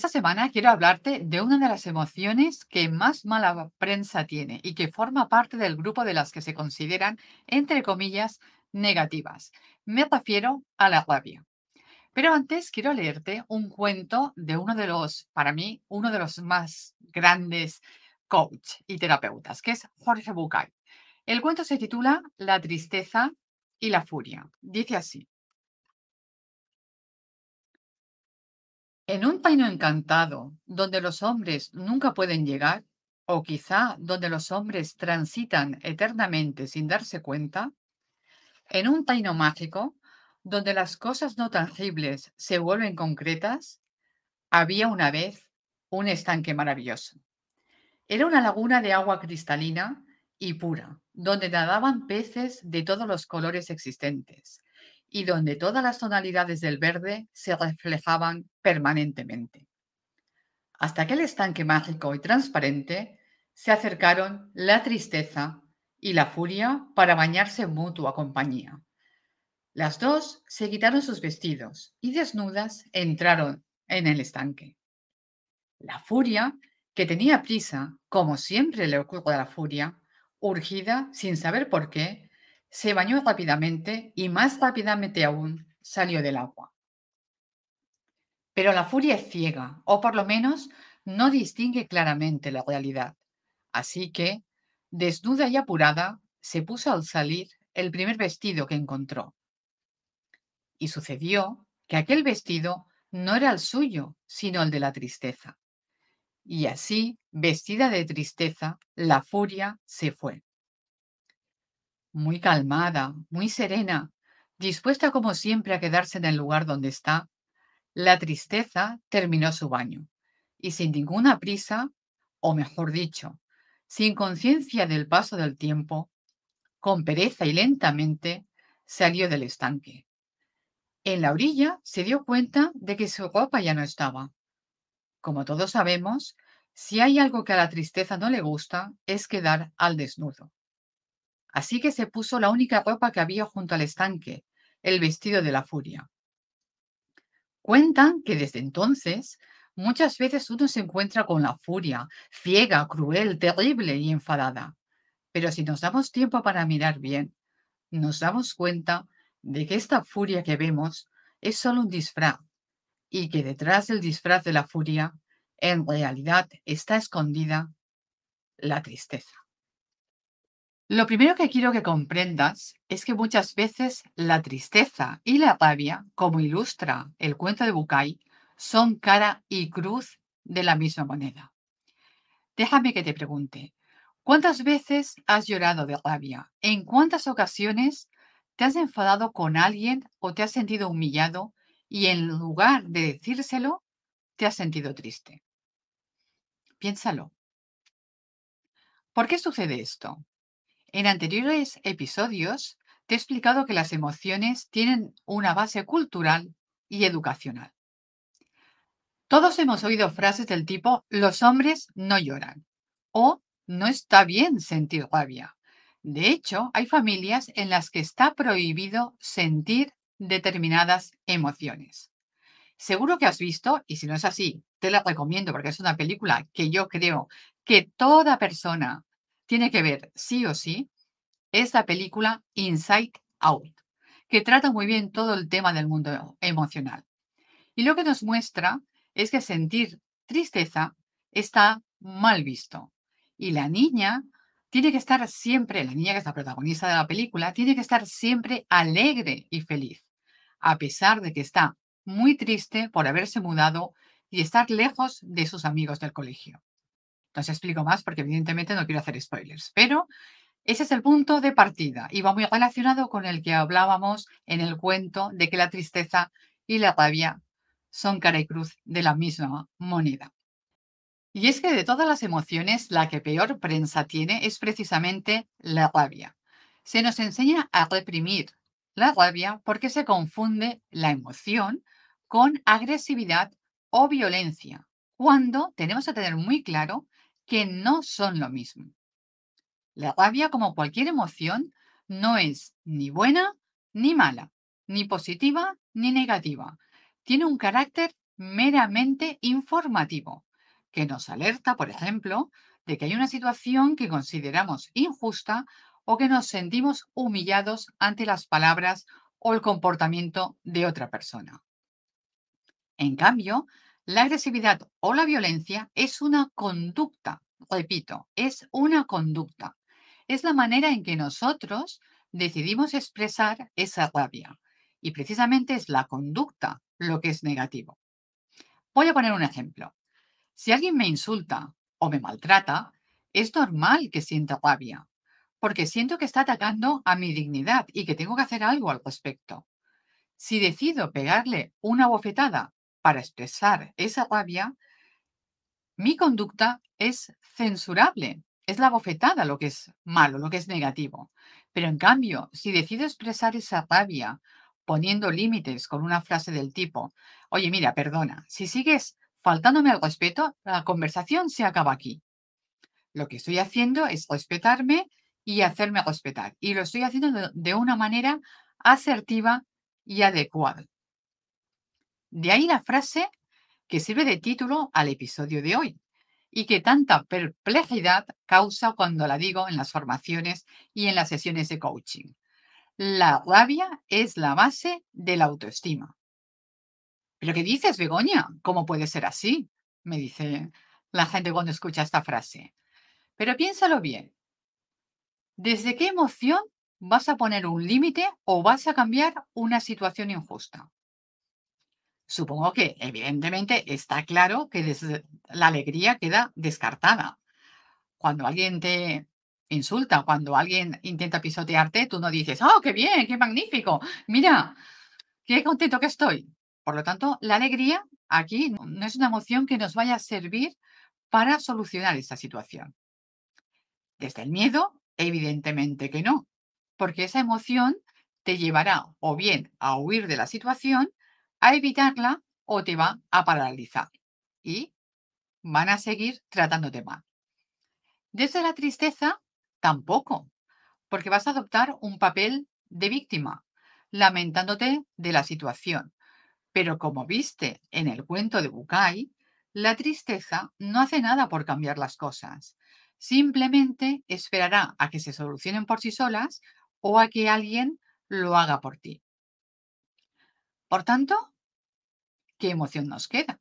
Esta semana quiero hablarte de una de las emociones que más mala prensa tiene y que forma parte del grupo de las que se consideran, entre comillas, negativas. Me refiero a la rabia. Pero antes quiero leerte un cuento de uno de los, para mí, uno de los más grandes coach y terapeutas, que es Jorge Bucay. El cuento se titula La tristeza y la furia. Dice así. En un paino encantado, donde los hombres nunca pueden llegar, o quizá donde los hombres transitan eternamente sin darse cuenta, en un taino mágico, donde las cosas no tangibles se vuelven concretas, había una vez un estanque maravilloso. Era una laguna de agua cristalina y pura, donde nadaban peces de todos los colores existentes, y donde todas las tonalidades del verde se reflejaban permanentemente. Hasta aquel estanque mágico y transparente se acercaron la tristeza y la furia para bañarse en mutua compañía. Las dos se quitaron sus vestidos y desnudas entraron en el estanque. La furia, que tenía prisa, como siempre le ocurre a la furia, urgida sin saber por qué, se bañó rápidamente y más rápidamente aún salió del agua. Pero la furia es ciega, o por lo menos no distingue claramente la realidad. Así que, desnuda y apurada, se puso al salir el primer vestido que encontró. Y sucedió que aquel vestido no era el suyo, sino el de la tristeza. Y así, vestida de tristeza, la furia se fue muy calmada, muy serena, dispuesta como siempre a quedarse en el lugar donde está, la tristeza terminó su baño y sin ninguna prisa, o mejor dicho, sin conciencia del paso del tiempo, con pereza y lentamente, salió del estanque. En la orilla se dio cuenta de que su ropa ya no estaba. Como todos sabemos, si hay algo que a la tristeza no le gusta, es quedar al desnudo. Así que se puso la única ropa que había junto al estanque, el vestido de la furia. Cuentan que desde entonces muchas veces uno se encuentra con la furia, ciega, cruel, terrible y enfadada. Pero si nos damos tiempo para mirar bien, nos damos cuenta de que esta furia que vemos es solo un disfraz y que detrás del disfraz de la furia, en realidad está escondida la tristeza. Lo primero que quiero que comprendas es que muchas veces la tristeza y la rabia, como ilustra el cuento de Bucay, son cara y cruz de la misma moneda. Déjame que te pregunte, ¿cuántas veces has llorado de rabia? ¿En cuántas ocasiones te has enfadado con alguien o te has sentido humillado y en lugar de decírselo, te has sentido triste? Piénsalo. ¿Por qué sucede esto? En anteriores episodios te he explicado que las emociones tienen una base cultural y educacional. Todos hemos oído frases del tipo los hombres no lloran o no está bien sentir rabia. De hecho, hay familias en las que está prohibido sentir determinadas emociones. Seguro que has visto, y si no es así, te la recomiendo porque es una película que yo creo que toda persona tiene que ver sí o sí es la película Inside Out, que trata muy bien todo el tema del mundo emocional. Y lo que nos muestra es que sentir tristeza está mal visto. Y la niña tiene que estar siempre, la niña que es la protagonista de la película, tiene que estar siempre alegre y feliz, a pesar de que está muy triste por haberse mudado y estar lejos de sus amigos del colegio. No se explico más porque evidentemente no quiero hacer spoilers, pero ese es el punto de partida y va muy relacionado con el que hablábamos en el cuento de que la tristeza y la rabia son cara y cruz de la misma moneda. Y es que de todas las emociones, la que peor prensa tiene es precisamente la rabia. Se nos enseña a reprimir la rabia porque se confunde la emoción con agresividad o violencia, cuando tenemos que tener muy claro que no son lo mismo. La rabia, como cualquier emoción, no es ni buena ni mala, ni positiva ni negativa. Tiene un carácter meramente informativo, que nos alerta, por ejemplo, de que hay una situación que consideramos injusta o que nos sentimos humillados ante las palabras o el comportamiento de otra persona. En cambio, la agresividad o la violencia es una conducta, repito, es una conducta. Es la manera en que nosotros decidimos expresar esa rabia. Y precisamente es la conducta lo que es negativo. Voy a poner un ejemplo. Si alguien me insulta o me maltrata, es normal que sienta rabia, porque siento que está atacando a mi dignidad y que tengo que hacer algo al respecto. Si decido pegarle una bofetada para expresar esa rabia, mi conducta es censurable. Es la bofetada lo que es malo, lo que es negativo. Pero en cambio, si decido expresar esa rabia poniendo límites con una frase del tipo, oye, mira, perdona, si sigues faltándome al respeto, la conversación se acaba aquí. Lo que estoy haciendo es respetarme y hacerme respetar. Y lo estoy haciendo de, una manera asertiva y adecuada. De ahí la frase que sirve de título al episodio de hoy y que tanta perplejidad causa cuando la digo en las formaciones y en las sesiones de coaching. La rabia es la base de la autoestima. ¿Pero qué dices, Begoña? ¿Cómo puede ser así? Me dice la gente cuando escucha esta frase. Pero piénsalo bien. ¿Desde qué emoción vas a poner un límite o vas a cambiar una situación injusta? Supongo que, evidentemente, está claro que la alegría queda descartada. Cuando alguien te insulta, cuando alguien intenta pisotearte, tú no dices, ¡oh, qué bien, qué magnífico! Mira, qué contento que estoy. Por lo tanto, la alegría aquí no es una emoción que nos vaya a servir para solucionar esta situación. Desde el miedo, evidentemente que no, porque esa emoción te llevará o bien a huir de la situación, a evitarla o te va a paralizar y van a seguir tratándote mal. Desde la tristeza, tampoco, porque vas a adoptar un papel de víctima, lamentándote de la situación. Pero como viste en el cuento de Bukai, la tristeza no hace nada por cambiar las cosas. Simplemente esperará a que se solucionen por sí solas o a que alguien lo haga por ti. Por tanto, ¿qué emoción nos queda?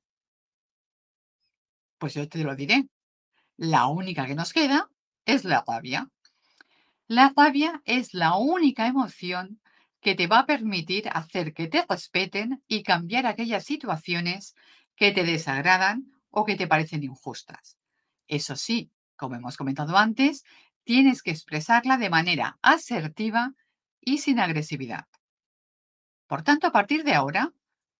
Pues yo te lo diré. La única que nos queda es la rabia. La rabia es la única emoción que te va a permitir hacer que te respeten y cambiar aquellas situaciones que te desagradan o que te parecen injustas. Eso sí, como hemos comentado antes, tienes que expresarla de manera asertiva y sin agresividad. Por tanto, a partir de ahora,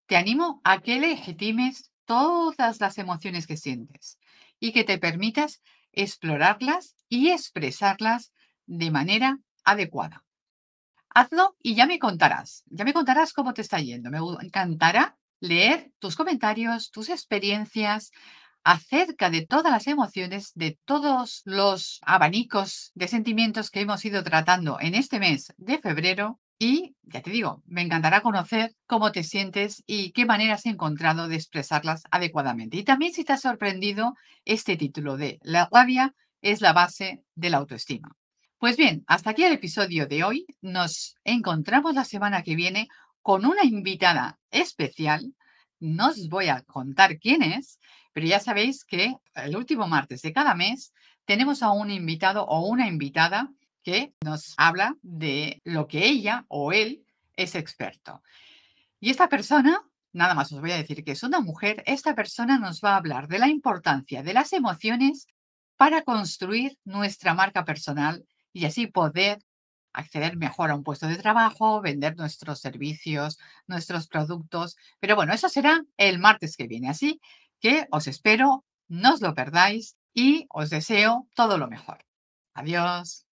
te animo a que legitimes todas las emociones que sientes y que te permitas explorarlas y expresarlas de manera adecuada. Hazlo y ya me contarás, ya me contarás cómo te está yendo. Me encantará leer tus comentarios, tus experiencias acerca de todas las emociones, de todos los abanicos de sentimientos que hemos ido tratando en este mes de febrero. Y ya te digo, me encantará conocer cómo te sientes y qué maneras has encontrado de expresarlas adecuadamente. Y también si te ha sorprendido este título de La rabia es la base de la autoestima. Pues bien, hasta aquí el episodio de hoy. Nos encontramos la semana que viene con una invitada especial. No os voy a contar quién es, pero ya sabéis que el último martes de cada mes tenemos a un invitado o una invitada que nos habla de lo que ella o él es experto. Y esta persona, nada más os voy a decir que es una mujer, esta persona nos va a hablar de la importancia de las emociones para construir nuestra marca personal y así poder acceder mejor a un puesto de trabajo, vender nuestros servicios, nuestros productos. Pero bueno, eso será el martes que viene. Así que os espero, no os lo perdáis y os deseo todo lo mejor. Adiós.